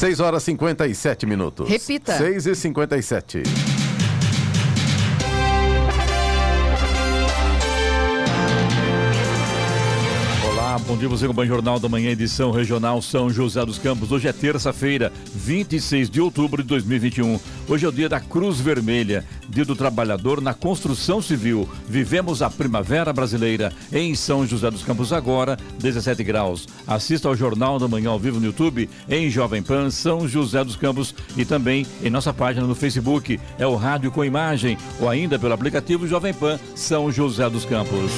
6 horas 57 minutos. Repita. 6 e 57. Dia você com o Jornal da Manhã, edição regional São José dos Campos. Hoje é terça-feira, 26 de outubro de 2021. Hoje é o dia da Cruz Vermelha, dia do trabalhador na construção civil. Vivemos a primavera brasileira em São José dos Campos agora, 17 graus. Assista ao Jornal da Manhã ao vivo no YouTube, em Jovem Pan São José dos Campos e também em nossa página no Facebook. É o Rádio com Imagem ou ainda pelo aplicativo Jovem Pan São José dos Campos.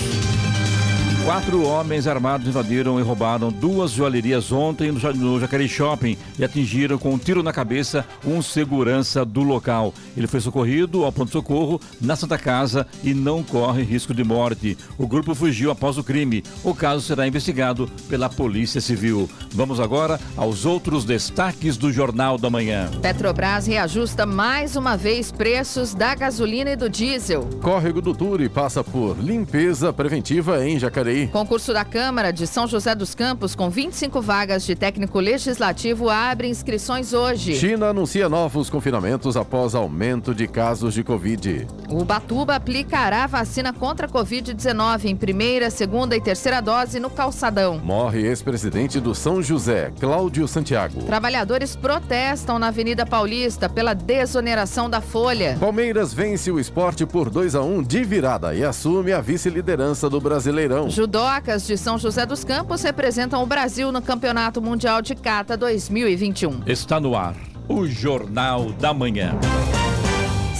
Quatro homens armados invadiram e roubaram duas joalherias ontem no Jacareí Shopping e atingiram com um tiro na cabeça um segurança do local. Ele foi socorrido ao ponto-socorro na Santa Casa e não corre risco de morte. O grupo fugiu após o crime. O caso será investigado pela Polícia Civil. Vamos agora aos outros destaques do Jornal da Manhã. Petrobras reajusta mais uma vez preços da gasolina e do diesel. Córrego do Turi passa por limpeza preventiva em Jacareí Concurso da Câmara de São José dos Campos com 25 vagas de técnico legislativo abre inscrições hoje. China anuncia novos confinamentos após aumento de casos de Covid. O Batuba aplicará vacina contra a Covid-19 em primeira, segunda e terceira dose no calçadão. Morre ex-presidente do São José, Cláudio Santiago. Trabalhadores protestam na Avenida Paulista pela desoneração da folha. Palmeiras vence o esporte por 2 a 1 de virada e assume a vice-liderança do Brasileirão. Judocas de São José dos Campos representam o Brasil no Campeonato Mundial de Cata 2021. Está no ar o Jornal da Manhã.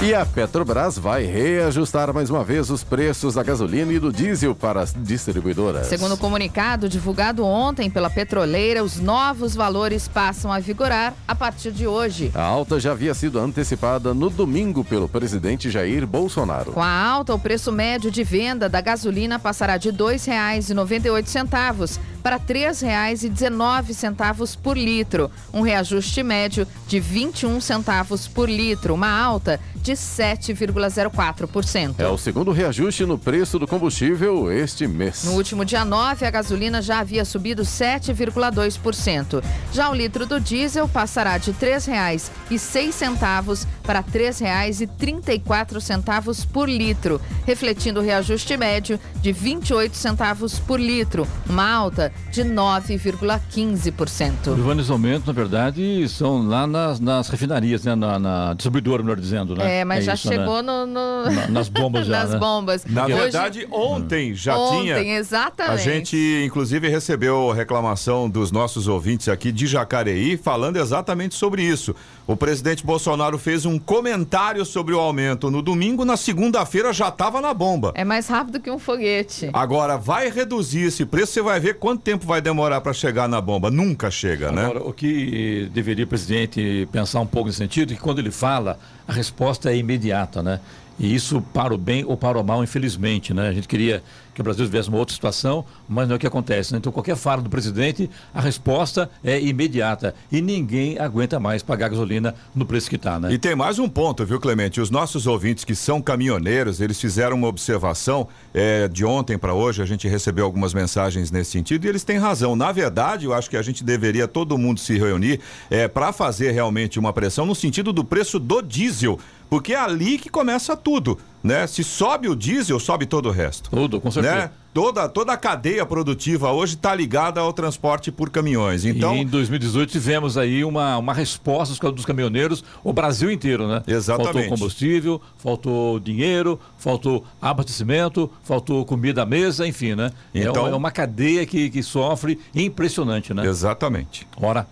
E a Petrobras vai reajustar mais uma vez os preços da gasolina e do diesel para as distribuidoras. Segundo o comunicado divulgado ontem pela petroleira, os novos valores passam a vigorar a partir de hoje. A alta já havia sido antecipada no domingo pelo presidente Jair Bolsonaro. Com a alta, o preço médio de venda da gasolina passará de R$ 2,98 para R$ 3,19 por litro, um reajuste médio de 21 centavos por litro, uma alta de 7,04%. É o segundo reajuste no preço do combustível este mês. No último dia 9, a gasolina já havia subido 7,2%. Já o litro do diesel passará de R$ 3,06 para R$ 3,34 por litro, refletindo o reajuste médio de 28 centavos por litro, uma alta de 9,15%. Os aumentos, na verdade, são lá nas, nas refinarias, né? na, na distribuidora, melhor dizendo, né? É, mas é já isso, chegou né? no, no... Na, nas bombas já, Nas né? bombas. Na Hoje... verdade, ontem já ontem, tinha. exatamente. A gente, inclusive, recebeu reclamação dos nossos ouvintes aqui de Jacareí falando exatamente sobre isso. O presidente Bolsonaro fez um comentário sobre o aumento no domingo, na segunda-feira já estava na bomba. É mais rápido que um foguete. Agora, vai reduzir esse preço, você vai ver quanto tempo vai demorar para chegar na bomba. Nunca chega, né? Agora, o que deveria o presidente pensar um pouco nesse sentido é que quando ele fala, a resposta é imediata, né? E isso para o bem ou para o mal, infelizmente, né? A gente queria que o Brasil tivesse uma outra situação, mas não é o que acontece. Né? Então, qualquer fala do presidente, a resposta é imediata. E ninguém aguenta mais pagar gasolina no preço que está, né? E tem mais um ponto, viu, Clemente? Os nossos ouvintes que são caminhoneiros, eles fizeram uma observação é, de ontem para hoje, a gente recebeu algumas mensagens nesse sentido e eles têm razão. Na verdade, eu acho que a gente deveria todo mundo se reunir é, para fazer realmente uma pressão no sentido do preço do diesel, porque é ali que começa tudo né? Se sobe o diesel, sobe todo o resto. Tudo, com certeza. Né? Toda, toda a cadeia produtiva hoje está ligada ao transporte por caminhões. Então, e em 2018 tivemos aí uma, uma resposta dos caminhoneiros, o Brasil inteiro, né? Exatamente. Faltou combustível, faltou dinheiro, faltou abastecimento, faltou comida à mesa, enfim, né? É então, é, é uma cadeia que, que sofre impressionante, né? Exatamente. Ora.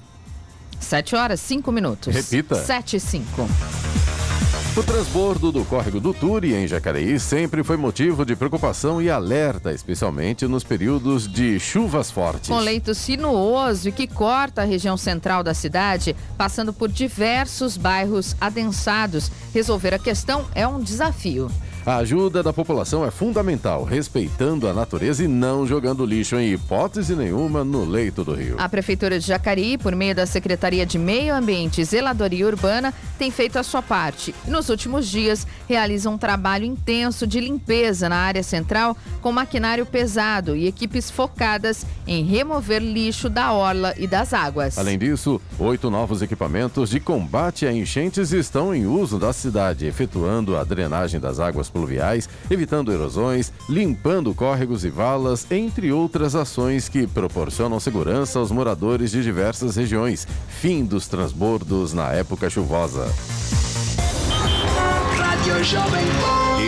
7 horas, 5 minutos. Repita. 7 e 5. O transbordo do córrego do Turi, em Jacareí, sempre foi motivo de preocupação e alerta, especialmente nos períodos de chuvas fortes. Com leito sinuoso e que corta a região central da cidade, passando por diversos bairros adensados, resolver a questão é um desafio. A ajuda da população é fundamental, respeitando a natureza e não jogando lixo em hipótese nenhuma no leito do rio. A Prefeitura de Jacareí, por meio da Secretaria de Meio Ambiente e Zeladoria Urbana, tem feito a sua parte. Nos últimos dias, realiza um trabalho intenso de limpeza na área central com maquinário pesado e equipes focadas em remover lixo da orla e das águas. Além disso, oito novos equipamentos de combate a enchentes estão em uso da cidade, efetuando a drenagem das águas pluviais, evitando erosões, limpando córregos e valas, entre outras ações que proporcionam segurança aos moradores de diversas regiões. Fim dos transbordos na época chuvosa.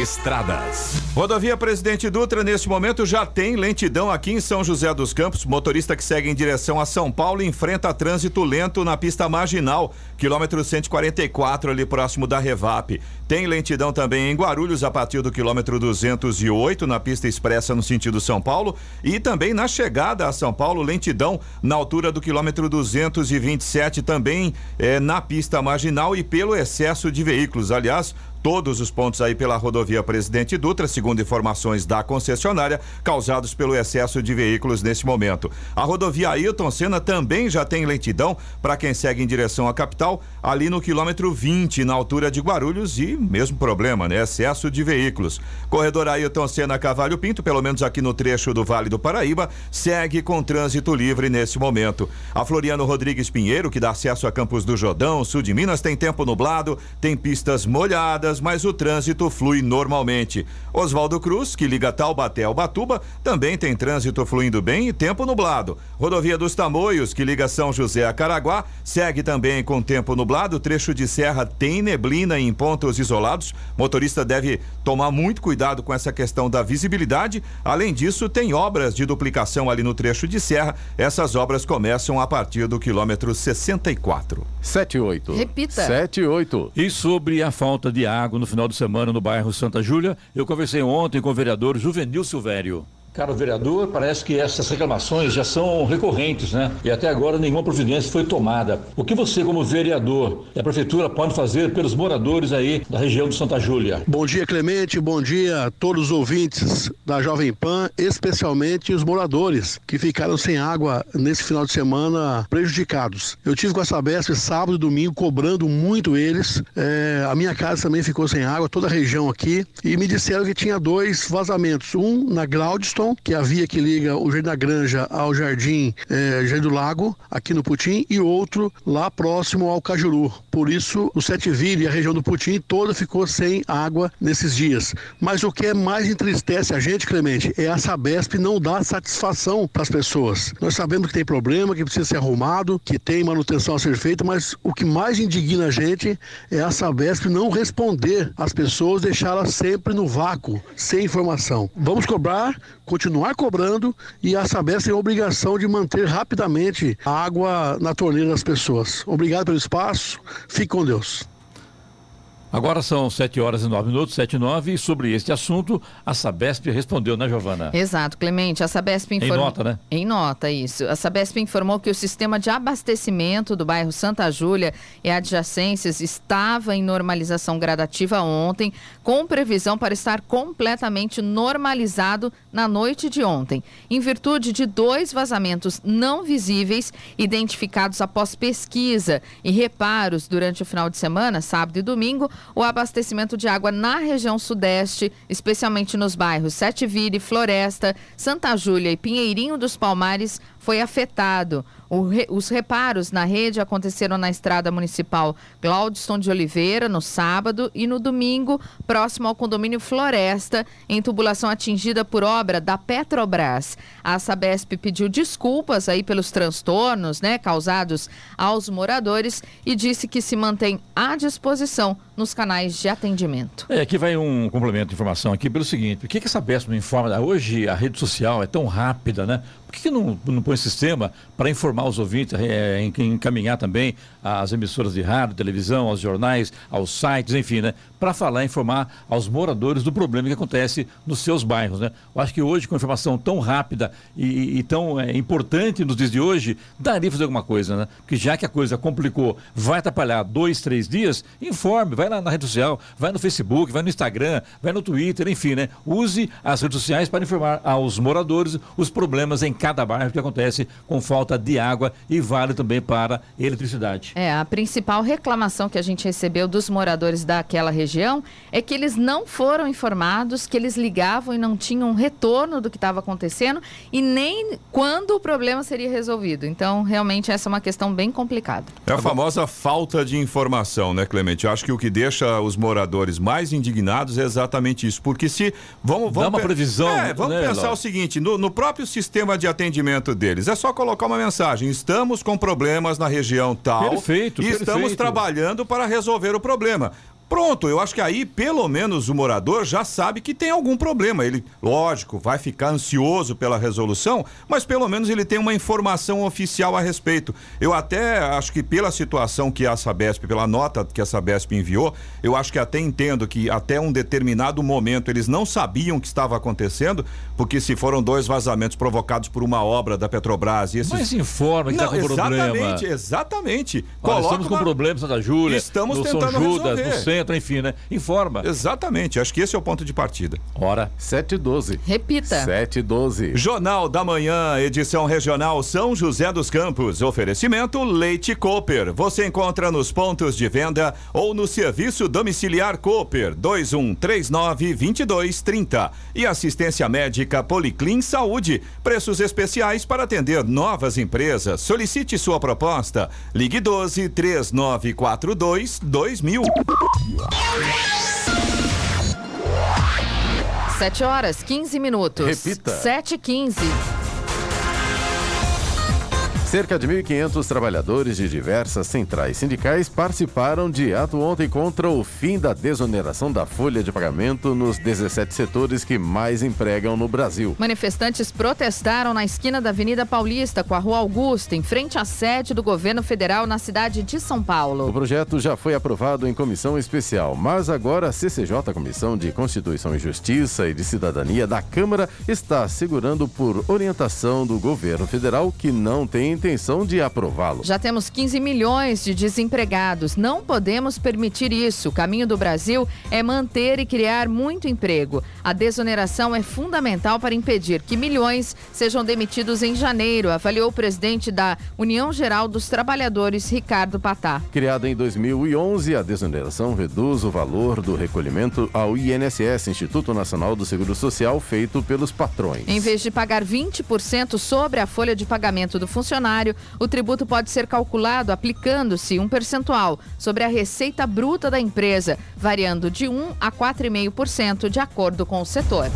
Estradas. Rodovia Presidente Dutra, neste momento, já tem lentidão aqui em São José dos Campos. Motorista que segue em direção a São Paulo enfrenta trânsito lento na pista marginal, quilômetro 144, ali próximo da Revap. Tem lentidão também em Guarulhos, a partir do quilômetro 208, na pista expressa no sentido São Paulo. E também na chegada a São Paulo, lentidão na altura do quilômetro 227, também eh, na pista marginal e pelo excesso de veículos. Aliás, todos os pontos aí pela rodovia Presidente Dutra, segundo informações da concessionária, causados pelo excesso de veículos neste momento. A rodovia Ailton Senna também já tem lentidão para quem segue em direção à capital, ali no quilômetro 20, na altura de Guarulhos, e mesmo problema, né? Excesso de veículos. Corredor Ailton Senna Cavalho Pinto, pelo menos aqui no trecho do Vale do Paraíba, segue com trânsito livre nesse momento. A Floriano Rodrigues Pinheiro, que dá acesso a Campos do Jordão, sul de Minas, tem tempo nublado, tem pistas molhadas, mas o trânsito flui normalmente. Oswaldo Cruz, que liga Taubaté ao Batuba, também tem trânsito fluindo bem e tempo nublado. Rodovia dos Tamoios, que liga São José a Caraguá, segue também com tempo nublado. Trecho de serra tem neblina em pontos isolados. Motorista deve tomar muito cuidado com essa questão da visibilidade. Além disso, tem obras de duplicação ali no trecho de serra. Essas obras começam a partir do quilômetro 64. 78. Repita. 78. E sobre a falta de água no final de semana no bairro Santa Júlia, eu conversei ontem com o vereador Juvenil Silvério. Caro vereador, parece que essas reclamações já são recorrentes, né? E até agora nenhuma providência foi tomada. O que você, como vereador e a prefeitura, pode fazer pelos moradores aí da região de Santa Júlia? Bom dia, Clemente. Bom dia a todos os ouvintes da Jovem Pan, especialmente os moradores que ficaram sem água nesse final de semana prejudicados. Eu tive com a Sabesp sábado e domingo cobrando muito eles. É, a minha casa também ficou sem água, toda a região aqui. E me disseram que tinha dois vazamentos. Um na Glaudston, que é a via que liga o Jardim da Granja ao Jardim, é, Jardim do Lago, aqui no Putim, e outro lá próximo ao Cajuru. Por isso, o Sete Vila e a região do Putim toda ficou sem água nesses dias. Mas o que é mais entristece a gente, Clemente, é a Sabesp não dar satisfação para as pessoas. Nós sabemos que tem problema, que precisa ser arrumado, que tem manutenção a ser feita, mas o que mais indigna a gente é a Sabesp não responder às pessoas, deixá-las sempre no vácuo, sem informação. Vamos cobrar, continuar cobrando e a Sabesp tem a obrigação de manter rapidamente a água na torneira das pessoas. Obrigado pelo espaço, fique com Deus. Agora são 7 horas e 9 minutos, 7 e 9, e sobre este assunto, a Sabesp respondeu, né, Giovana? Exato, Clemente. A Sabesp informou. Em nota, né? Em nota, isso. A Sabesp informou que o sistema de abastecimento do bairro Santa Júlia e adjacências estava em normalização gradativa ontem, com previsão para estar completamente normalizado na noite de ontem, em virtude de dois vazamentos não visíveis identificados após pesquisa e reparos durante o final de semana, sábado e domingo o abastecimento de água na região sudeste, especialmente nos bairros Sete Vire, Floresta, Santa Júlia e Pinheirinho dos Palmares, foi afetado. Re... os reparos na rede aconteceram na estrada municipal Glaudston de Oliveira, no sábado, e no domingo, próximo ao condomínio Floresta, em tubulação atingida por obra da Petrobras. A Sabesp pediu desculpas aí pelos transtornos né, causados aos moradores e disse que se mantém à disposição nos canais de atendimento. É, aqui vai um complemento de informação aqui pelo seguinte, por que, que a Sabesp não informa? Hoje a rede social é tão rápida, né? Por que, não, não põe esse sistema para informar os ouvintes, é, encaminhar também às emissoras de rádio, televisão, aos jornais, aos sites, enfim, né? Para falar, informar aos moradores do problema que acontece nos seus bairros, né? Eu acho que hoje, com informação tão rápida e, e tão é, importante nos dias de hoje, daria fazer alguma coisa, né? Porque já que a coisa complicou, vai atrapalhar dois, três dias, informe, vai lá na rede social, vai no Facebook, vai no Instagram, vai no Twitter, enfim, né? Use as redes sociais para informar aos moradores os problemas em cada bairro que acontece com falta de água e vale também para eletricidade. É, a principal reclamação que a gente recebeu dos moradores daquela região é que eles não foram informados, que eles ligavam e não tinham retorno do que estava acontecendo e nem quando o problema seria resolvido. Então, realmente, essa é uma questão bem complicada. É a famosa falta de informação, né, Clemente? Eu acho que o que deixa os moradores mais indignados é exatamente isso. Porque se. Vamos, vamos Dá uma previsão. É, vamos né, pensar o seguinte: no, no próprio sistema de atendimento deles, é só colocar uma mensagem. Estamos com problemas na região tal. Perfeito. E perfeito. estamos trabalhando para resolver o problema. Pronto, eu acho que aí pelo menos o morador já sabe que tem algum problema. Ele, lógico, vai ficar ansioso pela resolução, mas pelo menos ele tem uma informação oficial a respeito. Eu até acho que pela situação que a Sabesp, pela nota que a Sabesp enviou, eu acho que até entendo que até um determinado momento eles não sabiam o que estava acontecendo, porque se foram dois vazamentos provocados por uma obra da Petrobras e esses... Mas informa que está com exatamente, problema. Exatamente, exatamente. Olha, estamos com uma... problemas Santa Júlia, estamos no tentando São Judas, resolver. no centro, enfim, né? Informa. Exatamente, acho que esse é o ponto de partida. Hora. 7 e 12. Repita. 7 e 12. Jornal da Manhã, edição regional São José dos Campos. Oferecimento Leite Cooper. Você encontra nos pontos de venda ou no serviço domiciliar Cooper 2139 2230. E assistência médica Policlin Saúde. Preços especiais para atender novas empresas. Solicite sua proposta. Ligue 12 3942 2000. Sete horas, 15 minutos. Repita. Sete e 15. Cerca de 1.500 trabalhadores de diversas centrais sindicais participaram de ato ontem contra o fim da desoneração da folha de pagamento nos 17 setores que mais empregam no Brasil. Manifestantes protestaram na esquina da Avenida Paulista com a Rua Augusta, em frente à sede do governo federal na cidade de São O Paulo. projeto já foi aprovado em comissão especial, mas agora a CCJ, Comissão de Constituição e Justiça e de Cidadania da Câmara, está segurando por orientação do governo federal que não tem intenção de aprová-lo. Já temos 15 milhões de desempregados. Não podemos permitir isso. O caminho do Brasil é manter e criar muito emprego. A desoneração é fundamental para impedir que milhões sejam demitidos em janeiro, avaliou o presidente da União Geral dos Trabalhadores, Ricardo Patá. Criada em 2011, a desoneração reduz o valor do recolhimento ao INSS, Instituto Nacional do Seguro Social, feito pelos patrões. Em vez de pagar 20% sobre a folha de pagamento do funcionário, o tributo pode ser calculado aplicando-se um percentual sobre a receita bruta da empresa, variando de 1 a 4,5% de acordo com o setor.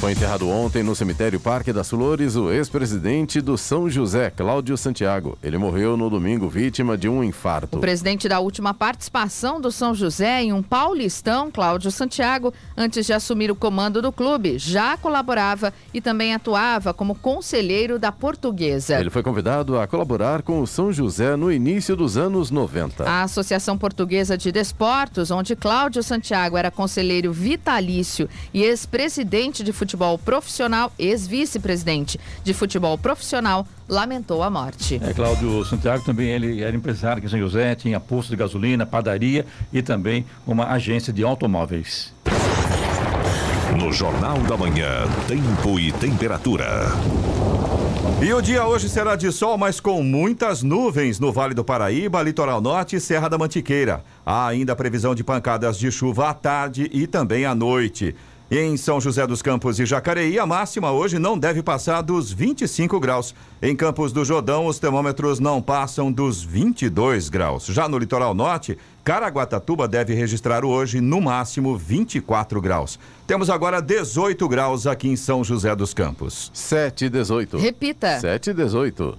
Foi enterrado ontem no cemitério Parque das Flores o ex-presidente do São José, Cláudio Santiago. Ele morreu no domingo vítima de um infarto. O presidente da última participação do São José em um paulistão, Cláudio Santiago, antes de assumir o comando do clube, já colaborava e também atuava como conselheiro da Portuguesa. Ele foi convidado a colaborar com o São José no início dos anos 90. A Associação Portuguesa de Desportos, onde Cláudio Santiago era conselheiro vitalício e ex-presidente de futebol profissional, ex-vice-presidente de futebol profissional, lamentou a morte. É, Cláudio Santiago também ele era empresário aqui em São José, tinha posto de gasolina, padaria e também uma agência de automóveis. No Jornal da Manhã, tempo e temperatura. E o dia hoje será de sol, mas com muitas nuvens no Vale do Paraíba, Litoral Norte e Serra da Mantiqueira. Há ainda previsão de pancadas de chuva à tarde e também à noite. Em São José dos Campos e Jacareí, a máxima hoje não deve passar dos 25 graus. Em Campos do Jordão, os termômetros não passam dos 22 graus. Já no litoral norte, Caraguatatuba deve registrar hoje no máximo 24 graus. Temos agora 18 graus aqui em São José dos Campos. 7 e 18. Repita. 7 e 18.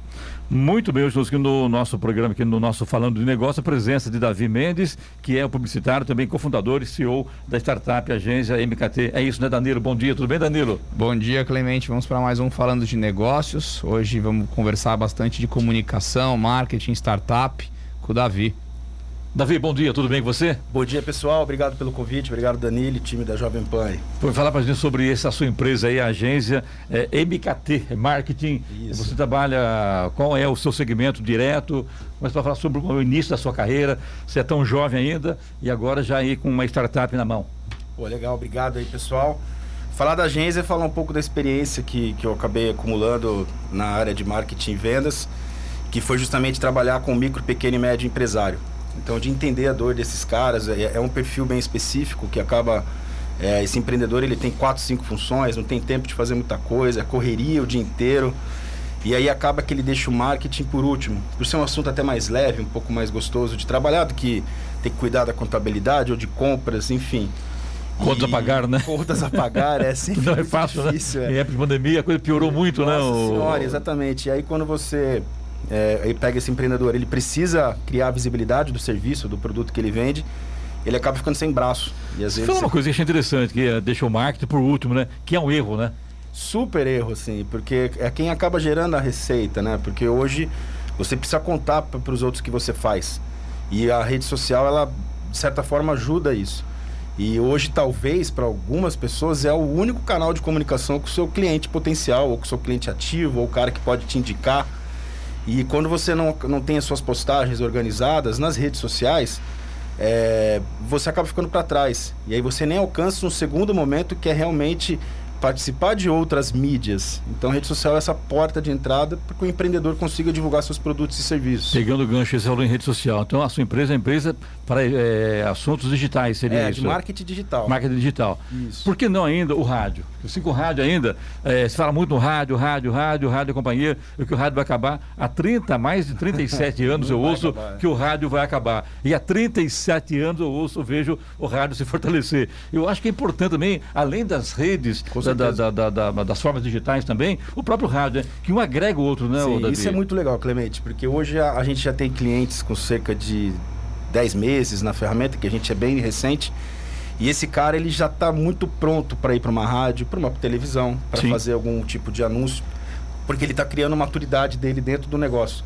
Muito bem, hoje aqui no nosso programa, aqui no nosso Falando de Negócio, a presença de Davi Mendes, que é o publicitário, também cofundador e CEO da startup agência MKT. É isso, né, Danilo? Bom dia, tudo bem, Danilo? Bom dia, Clemente. Vamos para mais um Falando de Negócios. Hoje vamos conversar bastante de comunicação, marketing, startup com o Davi. Davi, bom dia, tudo bem com você? Bom dia, pessoal. Obrigado pelo convite. Obrigado, Danilo, time da Jovem Pan. Vou falar para a gente sobre essa sua empresa aí, a agência é, MKT, é Marketing. Isso. Você trabalha, qual é o seu segmento direto? Mas para falar sobre o início da sua carreira, você é tão jovem ainda e agora já aí com uma startup na mão. Pô, legal, obrigado aí, pessoal. Falar da agência é falar um pouco da experiência que, que eu acabei acumulando na área de marketing e vendas, que foi justamente trabalhar com micro, pequeno e médio empresário. Então, de entender a dor desses caras, é, é um perfil bem específico que acaba. É, esse empreendedor ele tem quatro, cinco funções, não tem tempo de fazer muita coisa, é correria o dia inteiro. E aí acaba que ele deixa o marketing por último, por ser um assunto até mais leve, um pouco mais gostoso de trabalhar do que ter que cuidar da contabilidade ou de compras, enfim. Contas a pagar, né? Contas a pagar, é sempre Não é fácil, né? difícil, né? Em época de pandemia a coisa piorou muito, Nossa né? Senhora, exatamente. E aí quando você é, aí pega esse empreendedor, ele precisa criar a visibilidade do serviço, do produto que ele vende, ele acaba ficando sem braço. E às vezes falou uma coisa que eu achei interessante, que é deixa o marketing por último, né? Que é um erro, né? Super erro, assim, porque é quem acaba gerando a receita, né? Porque hoje você precisa contar para os outros que você faz. E a rede social, ela, de certa forma, ajuda isso. E hoje, talvez, para algumas pessoas, é o único canal de comunicação com o seu cliente potencial, ou com o seu cliente ativo, ou o cara que pode te indicar e quando você não, não tem as suas postagens organizadas nas redes sociais, é, você acaba ficando para trás. E aí você nem alcança um segundo momento que é realmente participar de outras mídias. Então, a rede social é essa porta de entrada para que o empreendedor consiga divulgar seus produtos e serviços. Pegando o gancho, esse em rede social. Então, a sua empresa é empresa para é, assuntos digitais, seria é, isso? de marketing digital. Marketing digital. Isso. Por que não ainda o rádio? Assim, com o rádio ainda, é, se fala muito no rádio, rádio, rádio, rádio companhia, que o rádio vai acabar. Há 30, mais de 37 anos eu ouço acabar. que o rádio vai acabar. E há 37 anos eu ouço, eu vejo o rádio se fortalecer. Eu acho que é importante também, além das redes, da, da, da, das formas digitais também, o próprio rádio, né? que um agrega o outro, né? Sim, isso é muito legal, Clemente, porque hoje a, a, gente já tem clientes com cerca de 10 meses na ferramenta, que a gente é bem recente. E esse cara ele já está muito pronto para ir para uma rádio, para uma televisão, para fazer algum tipo de anúncio, porque ele está criando a maturidade dele dentro do negócio.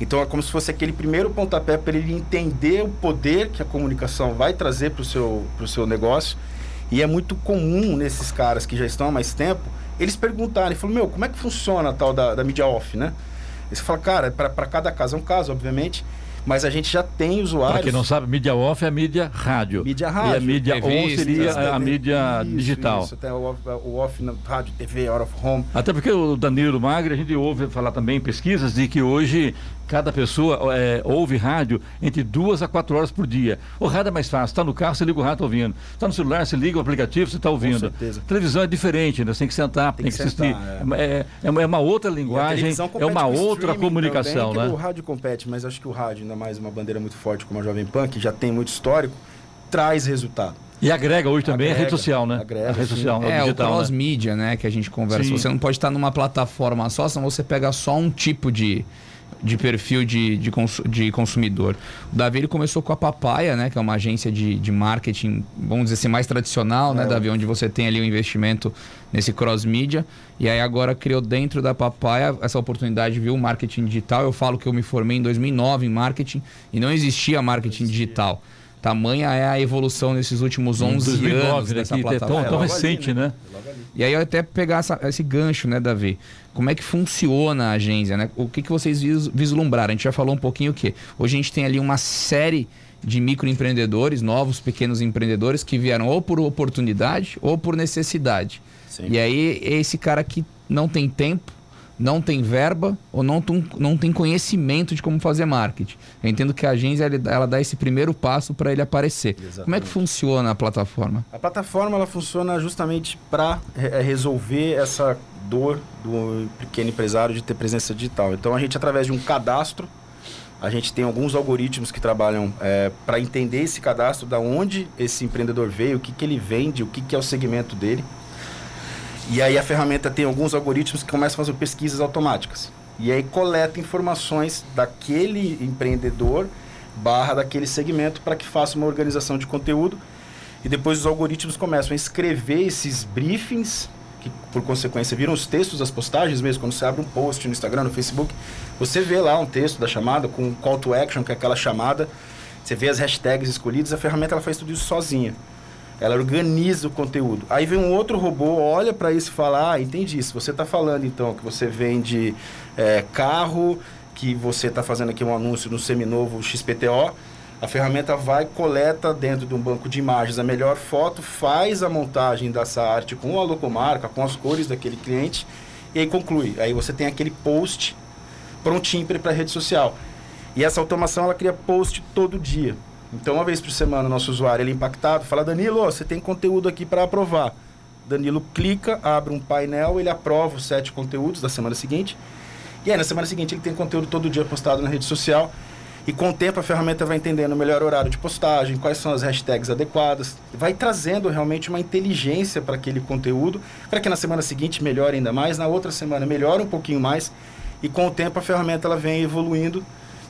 Então é como se fosse aquele primeiro pontapé para ele entender o poder que a comunicação vai trazer para o seu, seu negócio e é muito comum nesses caras que já estão há mais tempo, eles perguntarem, falam, meu, como é que funciona a tal da, da mídia off, né? E você fala, cara, para cada caso é um caso, obviamente, mas a gente já tem usuários. Para quem não sabe, mídia off é a mídia rádio. Mídia rádio. E a mídia on seria a, a mídia isso, digital. Isso, até o off, o off na rádio, TV, out of home. Até porque o Danilo Magre, a gente ouve falar também em pesquisas de que hoje Cada pessoa é, ouve rádio entre duas a quatro horas por dia. O rádio é mais fácil. Está no carro, você liga o rádio, está ouvindo. Está no celular, você liga o aplicativo, você está ouvindo. Com certeza. televisão é diferente, né? Você tem que sentar, tem, tem que, que, assistir. Sentar, é. É, é, uma outra linguagem, é uma outra comunicação, também, né? O rádio compete, mas acho que o rádio, ainda mais uma bandeira muito forte como a Jovem Pan, que já tem muito histórico, traz resultado. E agrega hoje também agrega, a rede social, né? Agrega, a rede social, é, digital, o cross né? né? Que a gente conversa. Sim. Você não pode estar numa plataforma só, senão você pega só um tipo de de perfil de, de, cons, de consumidor. O Davi ele começou com a Papaya, né, que é uma agência de, de marketing, vamos dizer assim, mais tradicional, né, é. Davi, onde você tem ali o um investimento nesse cross-mídia. E aí agora criou dentro da Papaya essa oportunidade, viu, marketing digital. Eu falo que eu me formei em 2009 em marketing e não existia marketing digital. Tamanha é a evolução nesses últimos 11 2009, anos né, dessa plataforma. É tão, tão recente, ali, né? né? E aí eu até pegar essa, esse gancho, né, Davi? Como é que funciona a agência, né? O que, que vocês vislumbraram? A gente já falou um pouquinho o quê? Hoje a gente tem ali uma série de microempreendedores, novos pequenos empreendedores que vieram ou por oportunidade ou por necessidade. Sim. E aí esse cara que não tem tempo não tem verba ou não, não tem conhecimento de como fazer marketing. Eu entendo que a agência ela dá esse primeiro passo para ele aparecer. Exatamente. Como é que funciona a plataforma? A plataforma ela funciona justamente para é, resolver essa dor do pequeno empresário de ter presença digital. Então a gente através de um cadastro a gente tem alguns algoritmos que trabalham é, para entender esse cadastro, da onde esse empreendedor veio, o que, que ele vende, o que, que é o segmento dele. E aí a ferramenta tem alguns algoritmos que começam a fazer pesquisas automáticas. E aí coleta informações daquele empreendedor barra daquele segmento para que faça uma organização de conteúdo. E depois os algoritmos começam a escrever esses briefings, que por consequência viram os textos das postagens mesmo. Quando você abre um post no Instagram, no Facebook, você vê lá um texto da chamada com call to action, que é aquela chamada. Você vê as hashtags escolhidas, a ferramenta ela faz tudo isso sozinha. Ela organiza o conteúdo. Aí vem um outro robô, olha para isso e fala: Ah, entendi. Se você está falando então que você vende é, carro, que você está fazendo aqui um anúncio no seminovo XPTO, a ferramenta vai, coleta dentro de um banco de imagens a melhor foto, faz a montagem dessa arte com a logomarca, com as cores daquele cliente e aí conclui. Aí você tem aquele post prontinho para a rede social. E essa automação ela cria post todo dia. Então, uma vez por semana, o nosso usuário ele é impactado, fala: Danilo, você tem conteúdo aqui para aprovar. Danilo clica, abre um painel, ele aprova os sete conteúdos da semana seguinte. E aí, na semana seguinte, ele tem conteúdo todo dia postado na rede social. E com o tempo, a ferramenta vai entendendo o melhor horário de postagem, quais são as hashtags adequadas, vai trazendo realmente uma inteligência para aquele conteúdo, para que na semana seguinte melhore ainda mais, na outra semana melhore um pouquinho mais. E com o tempo, a ferramenta ela vem evoluindo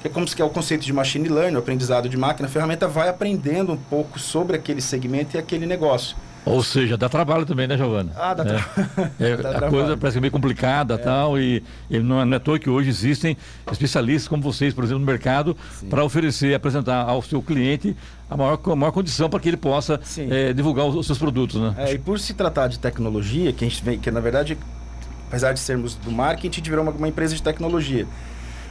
é como se é o conceito de machine learning, o aprendizado de máquina, a ferramenta vai aprendendo um pouco sobre aquele segmento e aquele negócio. Ou seja, dá trabalho também, né, Giovana? Ah, dá, é. tra... é, dá a trabalho. coisa parece meio complicada é. tal, e, e não, é, não é à toa que hoje existem especialistas como vocês, por exemplo, no mercado, para oferecer, apresentar ao seu cliente a maior, a maior condição para que ele possa é, divulgar os, os, seus produtos, né? É, e por se tratar de tecnologia, que a gente vem, que na verdade, apesar de sermos do marketing, a gente virou uma, uma empresa de tecnologia.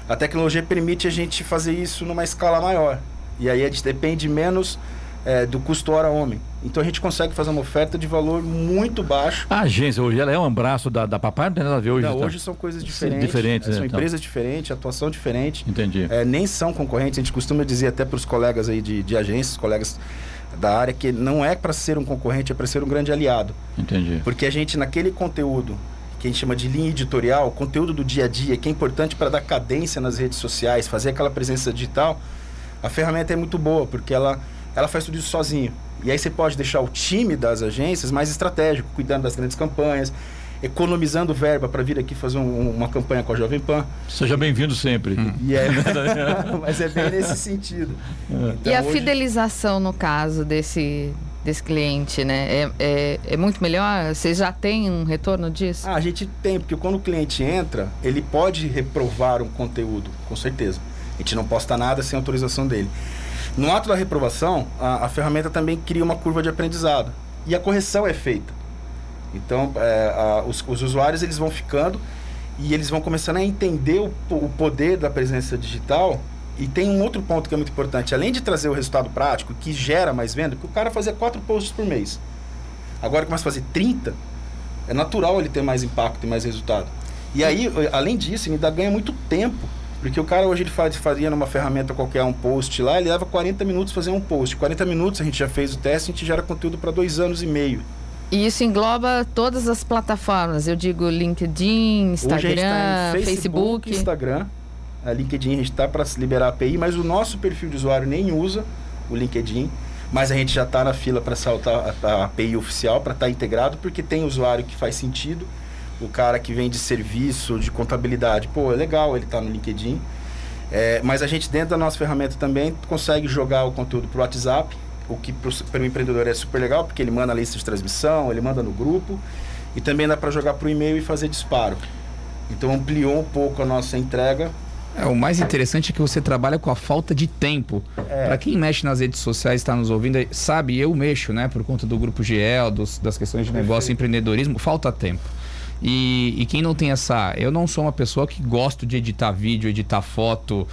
A tecnologia permite a gente fazer isso numa escala maior. E aí a gente depende menos é, do custo hora homem. Então a gente consegue fazer uma oferta de valor muito baixo. A agência hoje ela é um braço da, da Papai, não tem nada a ver hoje. Não, tá? hoje são coisas diferentes. Diferentes é, são né, empresas então. diferentes, atuação diferente. Entendi. É, nem são concorrentes. A gente costuma dizer até para os colegas aí de, de agências, colegas da área, que não é para ser um concorrente, é para ser um grande aliado. Entendi. Porque a gente, naquele conteúdo que a gente chama de linha editorial, conteúdo do dia a dia, que é importante para dar cadência nas redes sociais, fazer aquela presença digital, a ferramenta é muito boa, porque ela, ela faz tudo isso sozinho. E aí você pode deixar o time das agências mais estratégico, cuidando das grandes campanhas, economizando verba para vir aqui fazer um, uma campanha com a Jovem Pan. Seja bem-vindo sempre. Hum. E é, mas é bem nesse sentido. Então, e a hoje... fidelização, no caso desse, desse cliente, né? É, é, é, muito melhor? Vocês já têm um retorno disso? Ah, a gente tem, porque quando o cliente entra, ele pode reprovar um conteúdo, com certeza. A gente não posta nada sem autorização dele. No ato da reprovação, a, a ferramenta também cria uma curva de aprendizado. E a correção é feita. Então, é, a, os, os, usuários eles vão ficando e eles vão começando a entender o, o poder da presença digital e tem um outro ponto que é muito importante. Além de trazer o resultado prático, que gera mais venda, porque o cara fazia quatro posts por mês. Agora começa a fazer 30, é natural ele ter mais impacto e mais resultado. E aí, além disso, ele ainda ganha muito tempo. Porque o cara hoje ele faz, fazia numa ferramenta qualquer um post lá, ele leva 40 minutos fazer um post. 40 minutos a gente já fez o teste, a gente gera conteúdo para dois anos e meio. E isso engloba todas as plataformas, eu digo LinkedIn, Instagram, tá Facebook, Facebook, Instagram. A LinkedIn a gente está para liberar a API, mas o nosso perfil de usuário nem usa o LinkedIn. Mas a gente já está na fila para saltar a, a API oficial, para estar tá integrado, porque tem usuário que faz sentido. O cara que vem de serviço, de contabilidade, pô, é legal ele tá no LinkedIn. É, mas a gente, dentro da nossa ferramenta também, consegue jogar o conteúdo para o WhatsApp, o que para o empreendedor é super legal, porque ele manda a lista de transmissão, ele manda no grupo, e também dá para jogar para o e-mail e fazer disparo. Então ampliou um pouco a nossa entrega é, o mais interessante é que você trabalha com a falta de tempo. É. Para quem mexe nas redes sociais, está nos ouvindo, sabe, eu mexo, né? Por conta do grupo GL, dos, das questões de negócio empreendedorismo, falta tempo. E, e quem não tem essa. Eu não sou uma pessoa que gosto de editar vídeo, editar foto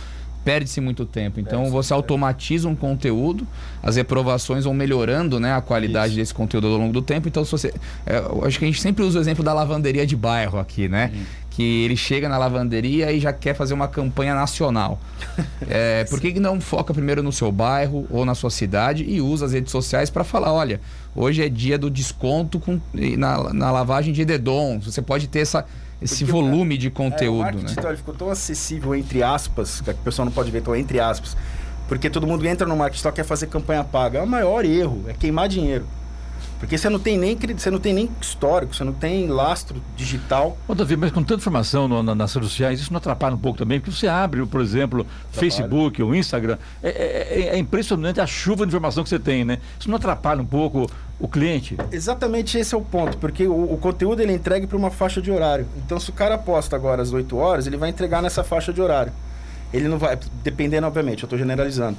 perde-se muito tempo. Então você automatiza um conteúdo, as reprovações vão melhorando né, a qualidade Isso. desse conteúdo ao longo do tempo. Então, se você. É, acho que a gente sempre usa o exemplo da lavanderia de bairro aqui, né? Hum. Que ele chega na lavanderia e já quer fazer uma campanha nacional. é, por que não foca primeiro no seu bairro ou na sua cidade e usa as redes sociais para falar: olha, hoje é dia do desconto com, na, na lavagem de Dedon. Você pode ter essa esse Porque volume de conteúdo. É, o né? digital ficou tão acessível, entre aspas, que o pessoal não pode ver, então entre aspas. Porque todo mundo entra no marketing digital quer fazer campanha paga. É o maior erro, é queimar dinheiro. Porque você não tem nem você não tem nem histórico, você não tem lastro digital. Ô, Davi, mas com tanta informação no, na, nas redes sociais, isso não atrapalha um pouco também? Porque você abre, por exemplo. Facebook, o Instagram, é, é, é, impressionante a chuva de informação que você tem, né? Isso não atrapalha um pouco o cliente? Exatamente esse é o ponto, porque o, o conteúdo ele é entregue para uma faixa de horário. Então, se o cara posta agora às 8 horas, ele vai entregar nessa faixa de horário. Ele não vai, dependendo, obviamente, eu estou generalizando.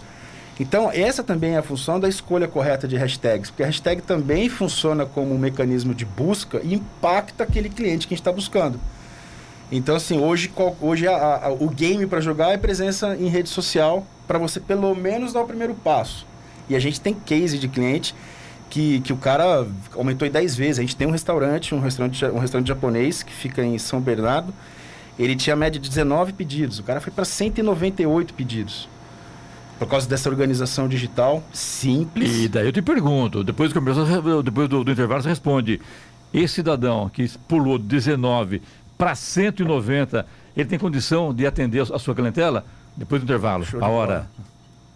Então, essa também é a função da escolha correta de hashtags, porque a hashtag também funciona como um mecanismo de busca e impacta aquele cliente que a gente está buscando. Então, assim, hoje, hoje a, a, o game para jogar é presença em rede social para você pelo menos dar o primeiro passo. E a gente tem case de cliente que, que o cara aumentou em 10 vezes. A gente tem um restaurante, um restaurante, um restaurante japonês que fica em São Bernardo. Ele tinha média de 19 pedidos. O cara foi para 198 pedidos por causa dessa organização digital simples. E daí eu te pergunto, depois do, começo, depois do, do intervalo você responde, esse cidadão que pulou 19 para 190, ele tem condição de atender a sua clientela? Depois do intervalo, Show a hora.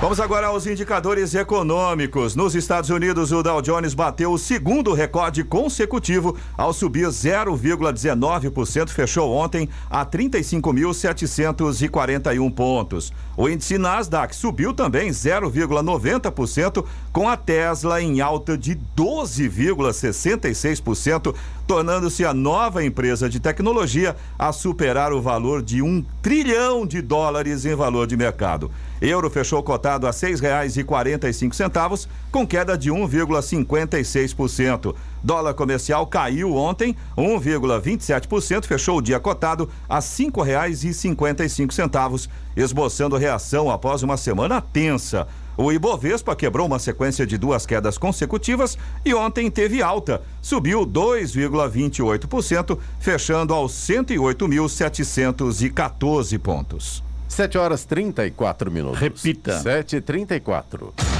Vamos agora aos indicadores econômicos. Nos Estados Unidos, o Dow Jones bateu o segundo recorde consecutivo ao subir 0,19%, fechou ontem a 35.741 pontos. O índice Nasdaq subiu também 0,90%, com a Tesla em alta de 12,66%, tornando-se a nova empresa de tecnologia a superar o valor de um trilhão de dólares em valor de mercado. Euro fechou cotado a cinco centavos, com queda de 1,56%. Dólar comercial caiu ontem 1,27%, fechou o dia cotado a cinco centavos, esboçando reação após uma semana tensa. O Ibovespa quebrou uma sequência de duas quedas consecutivas e ontem teve alta, subiu 2,28%, fechando aos 108.714 pontos. 7 horas 34 minutos. Repita. 7h34.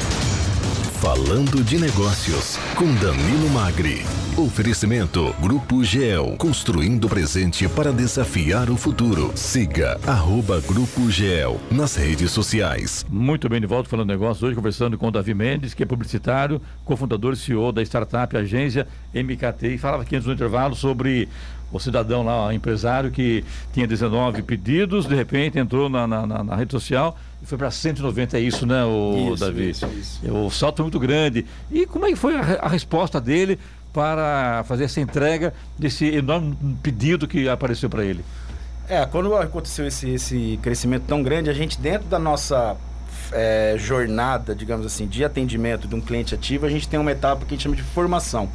Falando de Negócios, com Danilo Magri. Oferecimento Grupo GEL, construindo o presente para desafiar o futuro. Siga arroba Grupo GEL nas redes sociais. Muito bem, de volta falando de negócios, hoje conversando com o Davi Mendes, que é publicitário, cofundador e CEO da startup agência MKT, e falava aqui antes do intervalo sobre o cidadão lá, o empresário que tinha 19 pedidos, de repente entrou na, na, na rede social e foi para 190, é isso, né, o isso, Davi? Isso, isso. O salto é muito grande. E como é que foi a, a resposta dele para fazer essa entrega desse enorme pedido que apareceu para ele? É, quando aconteceu esse, esse crescimento tão grande, a gente dentro da nossa é, jornada, digamos assim, de atendimento de um cliente ativo, a gente tem uma etapa que a gente chama de formação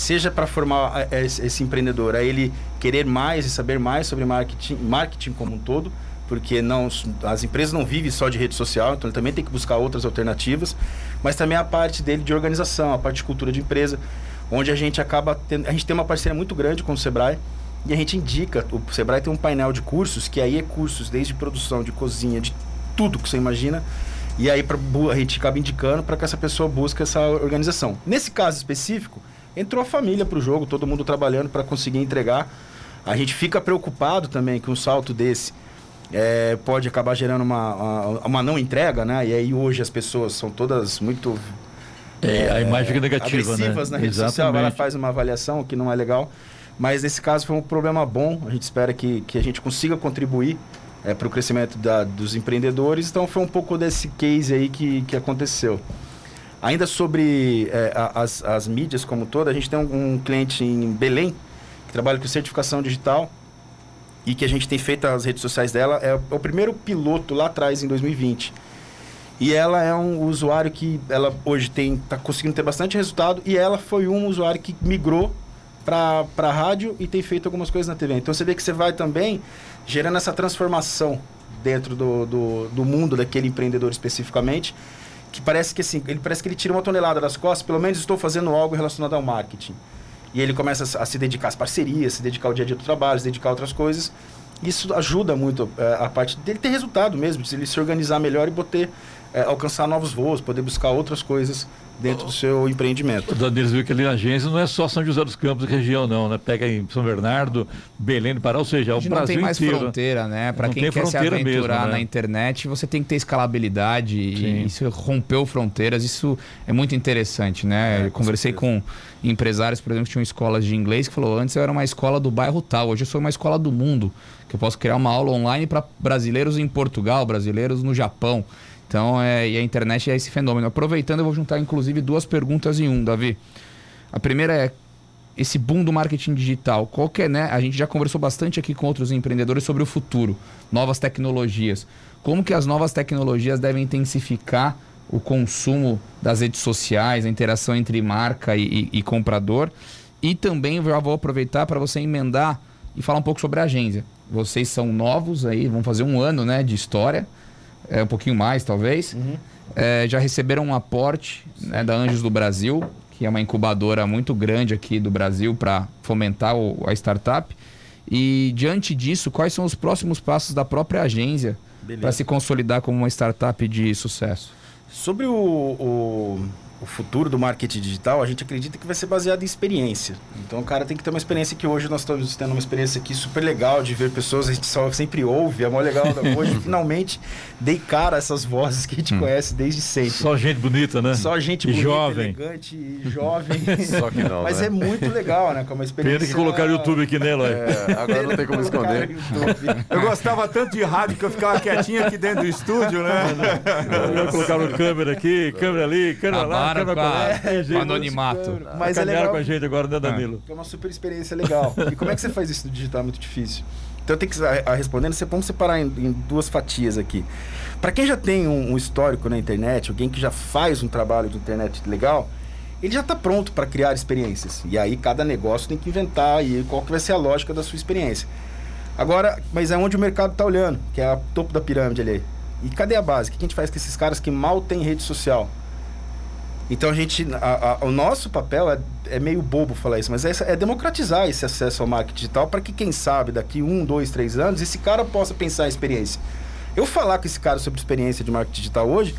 seja para formar é, esse, esse, empreendedor, a ele querer mais e saber mais sobre marketing, marketing como um todo, porque não, as empresas não vivem só de rede social, então ele também tem que buscar outras alternativas, mas também a parte dele de organização, a parte de cultura de empresa, onde a gente acaba tendo, a gente tem uma parceria muito grande com o Sebrae e a gente indica, o Sebrae tem um painel de cursos, que aí é cursos desde produção, de cozinha, de tudo que você imagina, e aí a gente acaba indicando para que essa pessoa busque essa organização. Nesse caso específico, entrou a família para o jogo, todo mundo trabalhando para conseguir entregar. A gente fica preocupado também que um salto desse é, pode acabar gerando uma, uma, uma, não entrega, né? E aí hoje as pessoas são todas muito. É, é a imagem fica negativa, né? na rede Exatamente. social, ela faz uma avaliação que não é legal. Mas nesse caso foi um problema bom. A gente espera que, que a gente consiga contribuir é, para o crescimento da, dos empreendedores. Então foi um pouco desse case aí que, que aconteceu. Ainda sobre é, as, as mídias como toda, a gente tem um, um, cliente em Belém que trabalha com certificação digital e que a gente tem feito as redes sociais dela. É, é o primeiro piloto lá atrás, em 2020. E ela é um usuário que ela hoje tem está conseguindo ter bastante resultado e ela foi um usuário que migrou para rádio e tem feito algumas coisas na TV. Então você vê que você vai também gerando essa transformação dentro do, do, do mundo daquele empreendedor especificamente que parece que assim, ele parece que ele tira uma tonelada das costas, pelo menos estou fazendo algo relacionado ao marketing. E ele começa a, se dedicar às parcerias, se dedicar ao dia a dia do trabalho, se dedicar a outras coisas. Isso ajuda muito é, a parte dele ter resultado mesmo, de ele se organizar melhor e poder é, alcançar novos voos, poder buscar outras coisas dentro do seu empreendimento. O Danilo viu que ali na agência não é só São José dos Campos e região, não, né? Pega em São Bernardo, Belém do Pará, ou seja, é o Brasil não tem mais inteiro. fronteira, né? Para quem quer se aventurar mesmo, né? na internet, você tem que ter escalabilidade Sim. e isso rompeu fronteiras. Isso é muito interessante, né? É, eu com conversei certeza. com empresários, por exemplo, que tinham escolas de inglês que falou: antes eu era uma escola do bairro tal, hoje eu sou uma escola do mundo, que eu posso criar uma aula online para brasileiros em Portugal, brasileiros no Japão. Então, é, e a internet é esse fenômeno. Aproveitando, eu vou juntar inclusive duas perguntas em um, Davi. A primeira é esse boom do marketing digital. Qual que é, né? A gente já conversou bastante aqui com outros empreendedores sobre o futuro, novas tecnologias. Como que as novas tecnologias devem intensificar o consumo das redes sociais, a interação entre marca e, e- e comprador? E também já vou aproveitar para você emendar e falar um pouco sobre a agência. Vocês são novos aí, vão fazer um ano né, de história, é, um pouquinho mais talvez. É, já receberam um aporte né, da Anjos do Brasil, que é uma incubadora muito grande aqui do Brasil para fomentar o- a startup. E diante disso, quais são os próximos passos da própria agência para se consolidar como uma startup de sucesso? Sobre o, o, o futuro do marketing digital, a gente acredita que vai ser baseado em experiência. Então o cara tem que ter uma experiência que hoje nós estamos tendo uma experiência aqui super legal de ver pessoas, a gente só sempre ouve, é mó legal. Hoje finalmente dei cara a essas vozes que a gente conhece desde sempre. Só gente bonita, né? Só gente e bonita, jovem. elegante, e jovem. Só que não, Mas né? é muito legal, né? Com uma experiência. Pena que colocaram o YouTube aqui nela. É, agora não tem como esconder. Eu gostava tanto de rádio que eu ficava quietinho aqui dentro do estúdio, né? Colocaram câmera aqui, câmera ali, câmera lá, Acabaram câmera com, a- com jeito. anonimato. Mas é legal. com a gente agora, né, Danilo? É uma super experiência legal. E como é que você faz isso no digital? É muito difícil. Então tem que a, a respondendo, você vamos separar em, em duas fatias aqui. Para quem já tem um, um histórico na internet, alguém que já faz um trabalho de internet legal, ele já está pronto para criar experiências. E aí cada negócio tem que inventar aí qual que vai ser a lógica da sua experiência. Agora, mas é onde o mercado está olhando, que é o topo da pirâmide ali. E cadê a base? O que a gente faz com esses caras que mal têm rede social? Então a gente, a- a- o nosso papel é, é meio bobo falar isso, mas é, é democratizar esse acesso ao marketing digital para que quem sabe daqui um, dois, três anos esse cara possa pensar em experiência. Eu falar com esse cara sobre experiência de marketing digital hoje,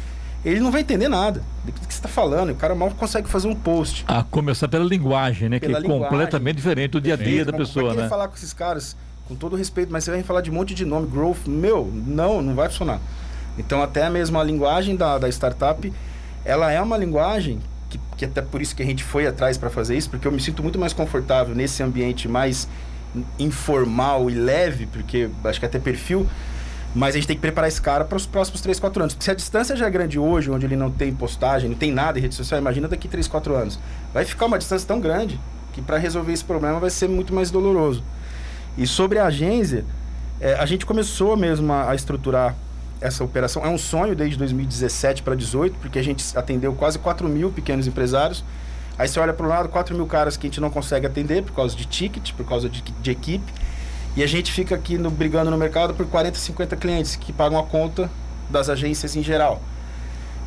ele não vai entender nada do que você está falando. O cara mal consegue fazer um post. A começar pela linguagem, né? Pela que é linguagem. completamente diferente do dia a dia da pessoa, vai né? falar com esses caras, com todo respeito, mas você vai falar de um monte de nome, growth, meu, não, não vai funcionar. Então até mesmo a linguagem da, da startup, ela é uma linguagem que, que até por isso que a gente foi atrás para fazer isso, porque eu me sinto muito mais confortável nesse ambiente mais informal e leve, porque acho que até perfil, mas a gente tem que preparar esse cara para os próximos 3, 4 anos. Porque se a distância já é grande hoje, onde ele não tem postagem, não tem nada em rede social, imagina daqui 3, 4 anos. Vai ficar uma distância tão grande que para resolver esse problema vai ser muito mais doloroso. E sobre a agência, é, a gente começou mesmo a, a estruturar essa operação. É um sonho desde 2017 para 2018, porque a gente atendeu quase 4 mil pequenos empresários. Aí você olha para o lado, 4 mil caras que a gente não consegue atender por causa de ticket, por causa de, de equipe. E a gente fica aqui no- brigando no mercado por 40, 50 clientes que pagam a conta das agências em geral.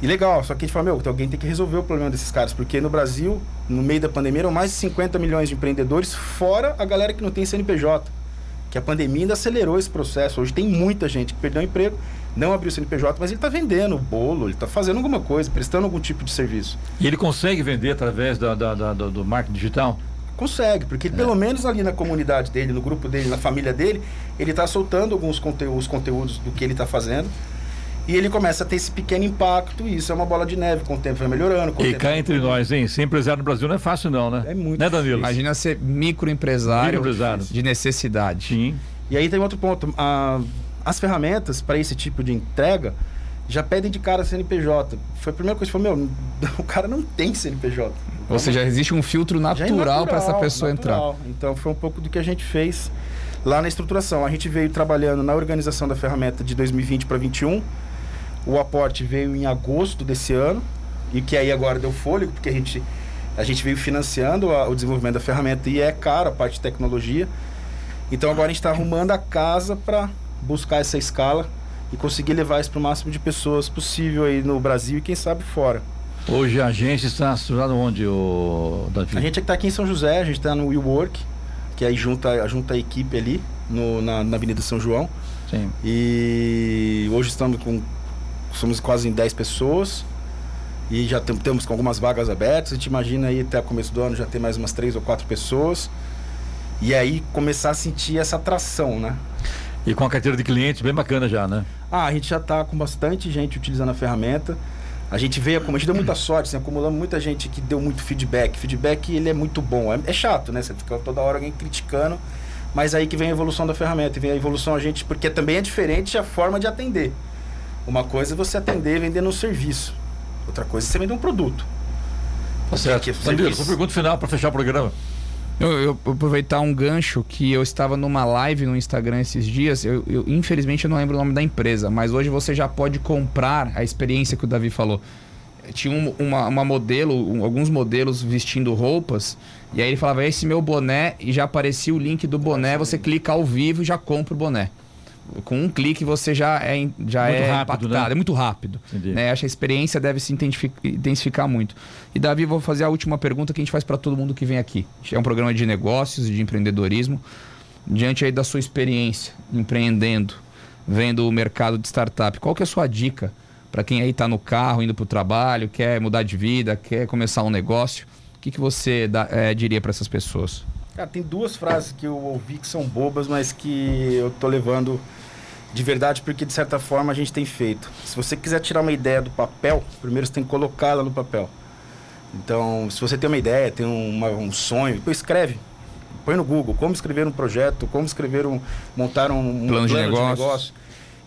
E legal, só que a gente fala, meu, alguém tem que resolver o problema desses caras, porque no Brasil, no meio da pandemia, eram mais de 50 milhões de empreendedores, fora a galera que não tem CNPJ. Que a pandemia ainda acelerou esse processo. Hoje tem muita gente que perdeu o emprego, não abriu o CNPJ, mas ele está vendendo bolo, ele está fazendo alguma coisa, prestando algum tipo de serviço. E ele consegue vender através da, da- da- do, do marketing digital? Consegue, porque ele, pelo menos ali na comunidade dele, no grupo dele, na família dele, ele está soltando alguns conteúdos, conteúdos do que ele está fazendo. E ele começa a ter esse pequeno impacto, e isso é uma bola de neve, com o tempo vai melhorando. E tempo cá entre nós, hein? Ser empresário no Brasil não é fácil, não, né? É muito Né, Danilo? Imagina ser microempresário, Microempresário. de necessidade. Sim. E aí tem outro ponto. a- as ferramentas para esse tipo de entrega já pedem de cara CNPJ. Foi a primeira coisa que eu falei, meu, o cara não tem CNPJ. Ou seja, existe um filtro é natural para essa pessoa natural. Então foi um pouco do que a gente fez lá na estruturação. A gente veio trabalhando na organização da ferramenta de 2020 para 21. O aporte veio em agosto desse ano e que aí agora deu fôlego porque a gente a gente veio financiando a- o desenvolvimento da ferramenta e é caro a parte de tecnologia. Então agora a gente está arrumando a casa para buscar essa escala e conseguir levar isso para o máximo de pessoas possível aí no Brasil e quem sabe fora. Hoje a agência está situada onde, o Davi? A gente é está aqui em São José, a gente está no WeWork, que aí junta, junta a equipe ali no, na, na Avenida São João. Sim. E hoje estamos com. Somos quase em 10 pessoas. E já tem, temos com algumas vagas abertas. A gente imagina aí até o começo do ano já ter mais umas três ou quatro pessoas. E aí começar a sentir essa atração, né? E com a carteira de clientes bem bacana já, né? Ah, a gente já está com bastante gente utilizando a ferramenta. A gente veio, a gente deu muita sorte, assim, acumulamos muita gente que deu muito feedback. Feedback ele é muito bom. É, é, chato, né? Você fica toda hora alguém criticando, mas aí que vem a evolução da ferramenta, e vem a evolução a gente, porque também é diferente a forma de atender. Uma coisa é você atender vendendo um serviço. Outra coisa é você vender um produto. Tá certo. Bandeira, sua pergunta final para fechar o programa. Eu, eu, eu, aproveitar um gancho que eu estava numa live no Instagram esses dias. Eu, eu, infelizmente eu não lembro o nome da empresa, mas hoje você já pode comprar a experiência que o Davi falou. Tinha um, uma, uma modelo, um, alguns modelos vestindo roupas, e aí ele falava: esse meu boné, e já aparecia o link do boné, você clica ao vivo e já compra o boné com um clique você já é, já muito é rápido, impactado. Né? É muito rápido. Né? Acho que a experiência deve se intensificar muito. E Davi, vou fazer a última pergunta que a gente faz para todo mundo que vem aqui. É um programa de negócios, de empreendedorismo. Diante aí da sua experiência empreendendo, vendo o mercado de startup, qual que é a sua dica para quem aí está no carro, indo para o trabalho, quer mudar de vida, quer começar um negócio? O que, que você dá, é, diria para essas pessoas? Cara, tem duas frases que eu ouvi que são bobas, mas que eu tô levando de verdade porque de certa forma a gente tem feito. Se você quiser tirar uma ideia do papel, primeiro você tem que colocá-la no papel. Então, se você tem uma ideia, tem uma, um sonho, depois escreve. Põe no Google como escrever um projeto, como escrever um. montar um, um plano, de, negócio. de negócio.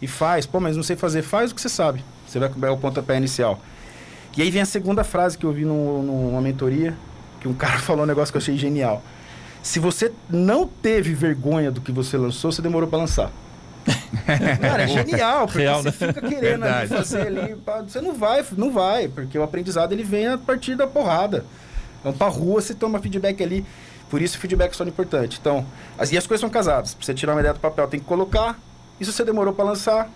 E faz. Pô, mas não sei fazer. Faz o que você sabe. Você vai é o pontapé inicial. E aí vem a segunda frase que eu vi no, numa mentoria, que um cara falou um negócio que eu achei genial. Se você não teve vergonha do que você lançou, você demorou para lançar. Cara, é genial, porque Real, você né? fica querendo ali, fazer ali. Você não vai, não vai, porque o aprendizado ele vem a partir da porrada. Então, pra rua, você toma feedback ali. Por isso feedback é tão importante. Então, as, e as coisas são casadas. Pra você tirar uma ideia do papel, tem que colocar. Isso você demorou para lançar,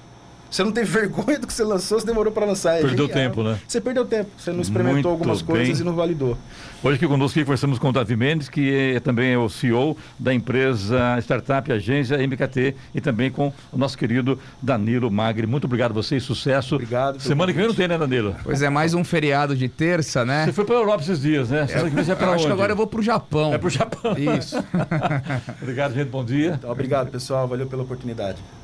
você não teve vergonha do que você lançou, você demorou para lançar. É perdeu genial. tempo, né? Você perdeu tempo. Você não experimentou Muito algumas coisas bem. e não validou. Hoje aqui conosco conversamos com o Davi Mendes, que é também é o CEO da empresa Startup Agência MKT e também com o nosso querido Danilo Magri. Muito obrigado a vocês, sucesso. Obrigado. Semana que vem não tem, né, Danilo? Pois é, mais um feriado de terça, né? Você foi para a Europa esses dias, né? Semana que vem você é para Acho que agora eu vou para o Japão. É para o Japão. Isso. obrigado, gente. Bom dia. Então, obrigado, pessoal. Valeu pela oportunidade.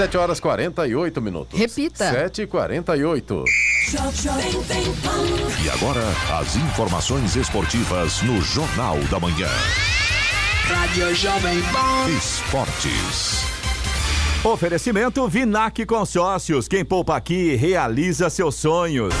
7 horas 48 minutos. Repita. 7 e 48 E agora, as informações esportivas no Jornal da Manhã. Rádio Jovem Pan. Esportes. Oferecimento Vinac Consórcios. Quem poupa aqui realiza seus sonhos.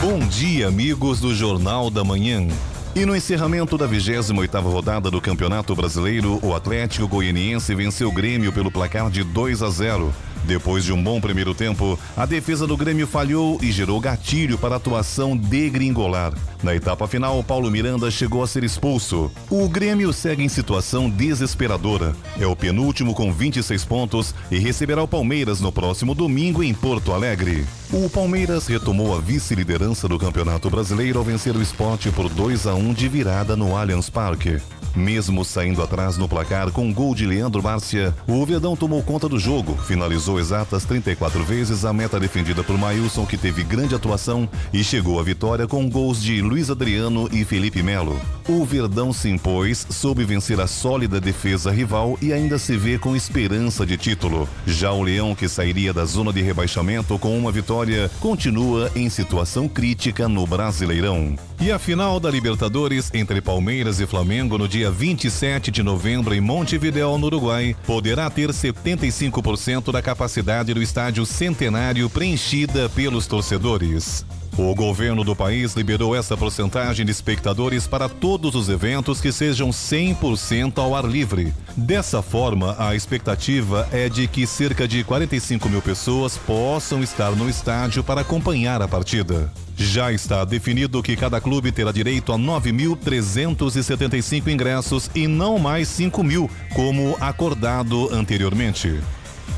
Bom dia, amigos do Jornal da Manhã. E no encerramento da 28ª rodada do Campeonato Brasileiro, o Atlético Goianiense venceu o Grêmio pelo placar de 2 a 0. Depois de um bom primeiro tempo, a defesa do Grêmio falhou e gerou gatilho para a atuação degringolar. Na etapa final, Paulo Miranda chegou a ser expulso. O Grêmio segue em situação desesperadora. É o penúltimo com 26 pontos e receberá o Palmeiras no próximo domingo em Porto Alegre. O Palmeiras retomou a vice-liderança do Campeonato Brasileiro ao vencer o esporte por 2 a 1 de virada no Allianz Parque. Mesmo saindo atrás no placar com gol de Leandro Márcia, o Verdão tomou conta do jogo, finalizou exatas 34 vezes a meta defendida por Mailson, que teve grande atuação e chegou à vitória com gols de Luiz Adriano e Felipe Melo. O Verdão se impôs, soube vencer a sólida defesa rival e ainda se vê com esperança de título. Já o Leão, que sairia da zona de rebaixamento com uma vitória Vitória continua em situação crítica no Brasileirão. E a final da Libertadores entre Palmeiras e Flamengo no dia 27 de novembro em Montevideo, no Uruguai, poderá ter 75% da capacidade do estádio Centenário preenchida pelos torcedores. O governo do país liberou essa porcentagem de espectadores para todos os eventos que sejam 100% ao ar livre. Dessa forma, a expectativa é de que cerca de 45 mil pessoas possam estar no estádio para acompanhar a partida. Já está definido que cada clube terá direito a 9.375 ingressos e não mais 5 mil, como acordado anteriormente.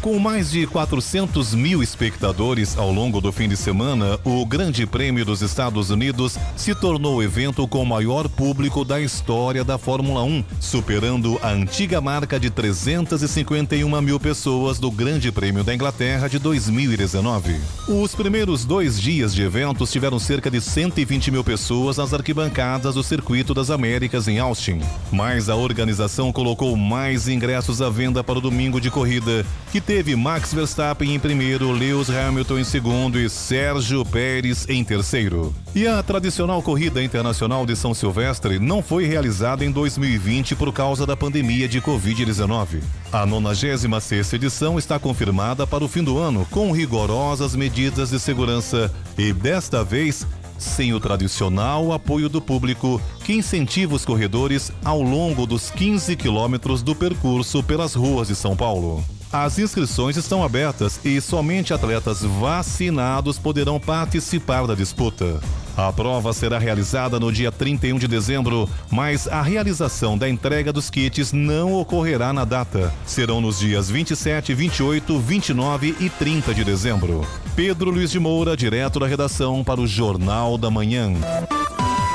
Com mais de 400 mil espectadores ao longo do fim de semana, o Grande Prêmio dos Estados Unidos se tornou o evento com o maior público da história da Fórmula 1, superando a antiga marca de 351 mil pessoas do Grande Prêmio da Inglaterra de 2019. Os primeiros dois dias de eventos tiveram cerca de 120 mil pessoas nas arquibancadas do Circuito das Américas em Austin. Mas a organização colocou mais ingressos à venda para o domingo de corrida, que teve Max Verstappen em primeiro, Lewis Hamilton em segundo e Sérgio Pérez em terceiro. E a tradicional corrida internacional de São Silvestre não foi realizada em 2020 por causa da pandemia de Covid-19. A 96 edição está confirmada para o fim do ano, com rigorosas medidas de segurança e, desta vez, sem o tradicional apoio do público que incentiva os corredores ao longo dos 15 quilômetros do percurso pelas ruas de São Paulo. As inscrições estão abertas e somente atletas vacinados poderão participar da disputa. A prova será realizada no dia 31 de dezembro, mas a realização da entrega dos kits não ocorrerá na data. Serão nos dias 27, 28, 29 e 30 de dezembro. Pedro Luiz de Moura, direto da redação para o Jornal da Manhã.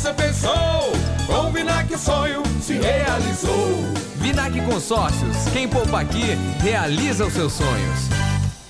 você pensou. Com Vinac o sonho se realizou. Vinac Consórcios, quem poupa aqui, realiza os seus sonhos.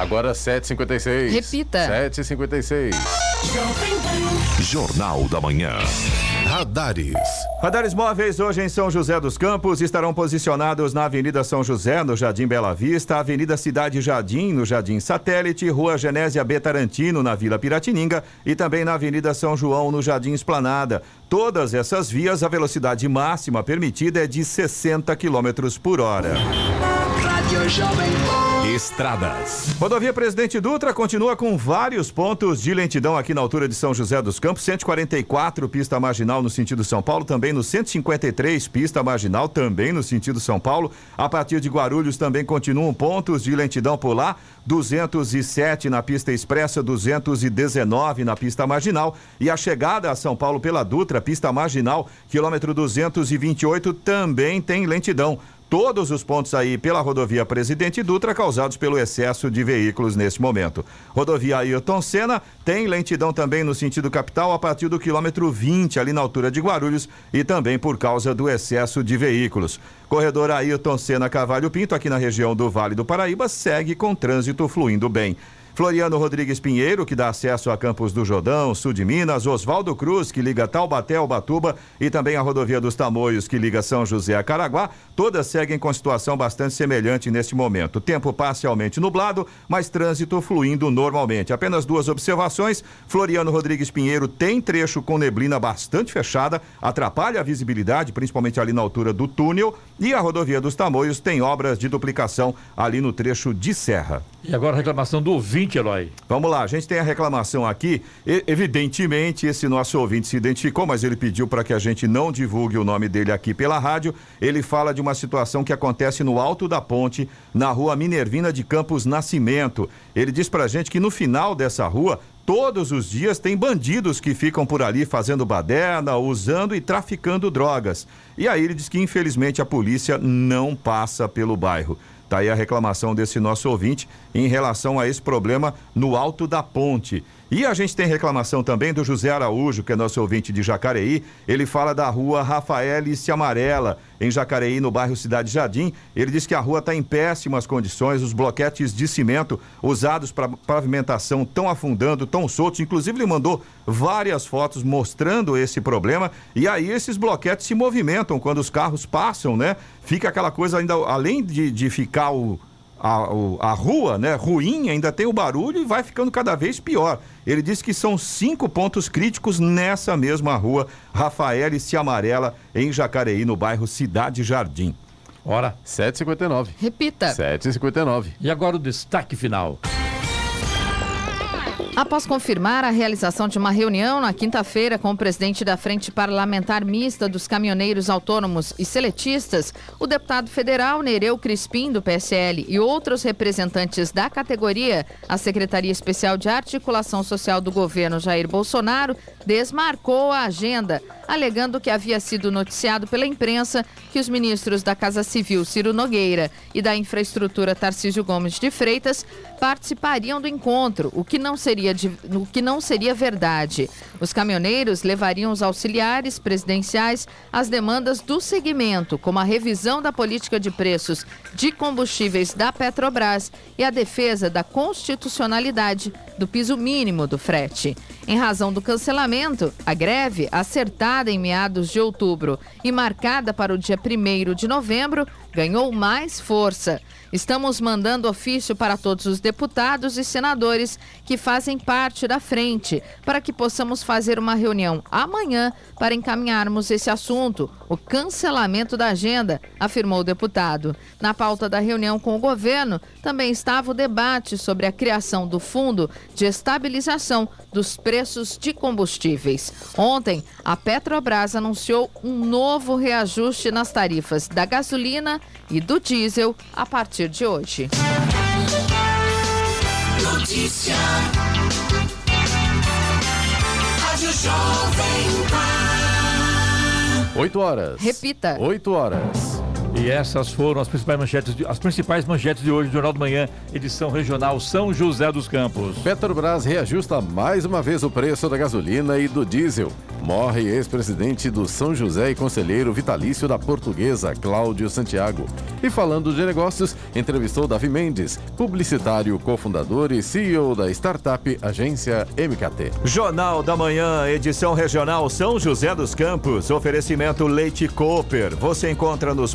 Agora 7h56. Repita. 7h56. Jornal da Manhã. Radares. Radares móveis hoje em São José dos Campos estarão posicionados na Avenida São José, no Jardim Bela Vista, Avenida Cidade Jardim, no Jardim Satélite, Rua Genésia B. Tarantino, na Vila Piratininga e também na Avenida São João, no Jardim Esplanada. Todas essas vias, a velocidade máxima permitida é de 60 km por hora. Rádio Jovem Pan. Estradas. Rodovia Presidente Dutra continua com vários pontos de lentidão aqui na altura de São José dos Campos. 144, pista marginal no sentido São Paulo, também no 153, pista marginal, também no sentido São Paulo. A partir de Guarulhos também continuam pontos de lentidão por lá. 207 na pista expressa, 219 na pista marginal. E a chegada a São Paulo pela Dutra, pista marginal, quilômetro 228, também tem lentidão todos os pontos aí pela rodovia Presidente Dutra causados pelo excesso de veículos nesse momento. Rodovia Ayrton Senna tem lentidão também no sentido capital a partir do quilômetro 20 ali na altura de Guarulhos e também por causa do excesso de veículos. Corredor Ayrton Senna Cavalho Pinto aqui na região do Vale do Paraíba segue com trânsito fluindo bem. Floriano Rodrigues Pinheiro, que dá acesso a Campos do Jordão, sul de Minas, Oswaldo Cruz, que liga Taubaté ao Batuba e também a rodovia dos Tamoios, que liga São José a Caraguá, todas seguem com situação bastante semelhante neste momento. Tempo parcialmente nublado, mas trânsito fluindo normalmente. Apenas duas observações. Floriano Rodrigues Pinheiro tem trecho com neblina bastante fechada, atrapalha a visibilidade, principalmente ali na altura do túnel, e a rodovia dos Tamoios tem obras de duplicação ali no trecho de serra. E agora a reclamação do ouvinte ouvinte, Eloy. Vamos lá, a gente tem a reclamação aqui. E, evidentemente, esse nosso ouvinte se identificou, mas ele pediu para que a gente não divulgue o nome dele aqui pela rádio. Ele fala de uma situação que acontece no alto da ponte, na rua Minervina de Campos Nascimento. Ele diz para a gente que no final dessa rua todos os dias tem bandidos que ficam por ali fazendo baderna, usando e traficando drogas. E aí ele diz que infelizmente a polícia não passa pelo bairro. Tá aí a reclamação desse nosso ouvinte em relação a esse problema no alto da ponte. E a gente tem reclamação também do José Araújo, que é nosso ouvinte de Jacareí. Ele fala da rua Rafaelice Amarela, em Jacareí, no bairro Cidade Jardim. Ele diz que a rua está em péssimas condições, os bloquetes de cimento usados para pavimentação estão afundando, estão soltos. Inclusive, ele mandou várias fotos mostrando esse problema. E aí, esses bloquetes se movimentam quando os carros passam, né? Fica aquela coisa ainda, além de, de ficar o a, a rua, né, ruim, ainda tem o barulho e vai ficando cada vez pior. Ele disse que são cinco pontos críticos nessa mesma rua, Rafael e Amarela, em Jacareí, no bairro Cidade Jardim. Hora. 7h59. Repita. 7h59. E agora o destaque final. Após confirmar a realização de uma reunião na quinta-feira com o presidente da Frente Parlamentar Mista dos Caminhoneiros Autônomos e Seletistas, o deputado federal Nereu Crispim, do PSL, e outros representantes da categoria, a Secretaria Especial de Articulação Social do governo Jair Bolsonaro desmarcou a agenda, alegando que havia sido noticiado pela imprensa que os ministros da Casa Civil Ciro Nogueira e da Infraestrutura Tarcísio Gomes de Freitas participariam do encontro, o que não seria, o que não seria verdade. Os caminhoneiros levariam os auxiliares presidenciais às demandas do segmento, como a revisão da política de preços de combustíveis da Petrobras e a defesa da constitucionalidade do piso mínimo do frete. Em razão do cancelamento, a greve, acertada em meados de outubro e marcada para o dia 1 de novembro, ganhou mais força. Estamos mandando ofício para todos os deputados e senadores que fazem parte da frente, para que possamos fazer uma reunião amanhã para encaminharmos esse assunto, o cancelamento da agenda, afirmou o deputado. Na pauta da reunião com o governo também estava o debate sobre a criação do Fundo de Estabilização dos Preços de Combustíveis. Ontem, a Petrobras anunciou um novo reajuste nas tarifas da gasolina e do diesel a partir de hoje. Notícia. Rádio Jovem Pan. 8 horas. Repita. 8 horas. E essas foram as principais manchetes de, as principais manchetes de hoje do Jornal do Manhã, edição regional São José dos Campos. Petrobras reajusta mais uma vez o preço da gasolina e do diesel. Morre ex-presidente do São José e conselheiro vitalício da Portuguesa, Cláudio Santiago. E falando de negócios, entrevistou Davi Mendes, publicitário, cofundador e CEO da startup Agência MKT. Jornal da Manhã, edição regional São José dos Campos. Oferecimento Leite Cooper. Você encontra nos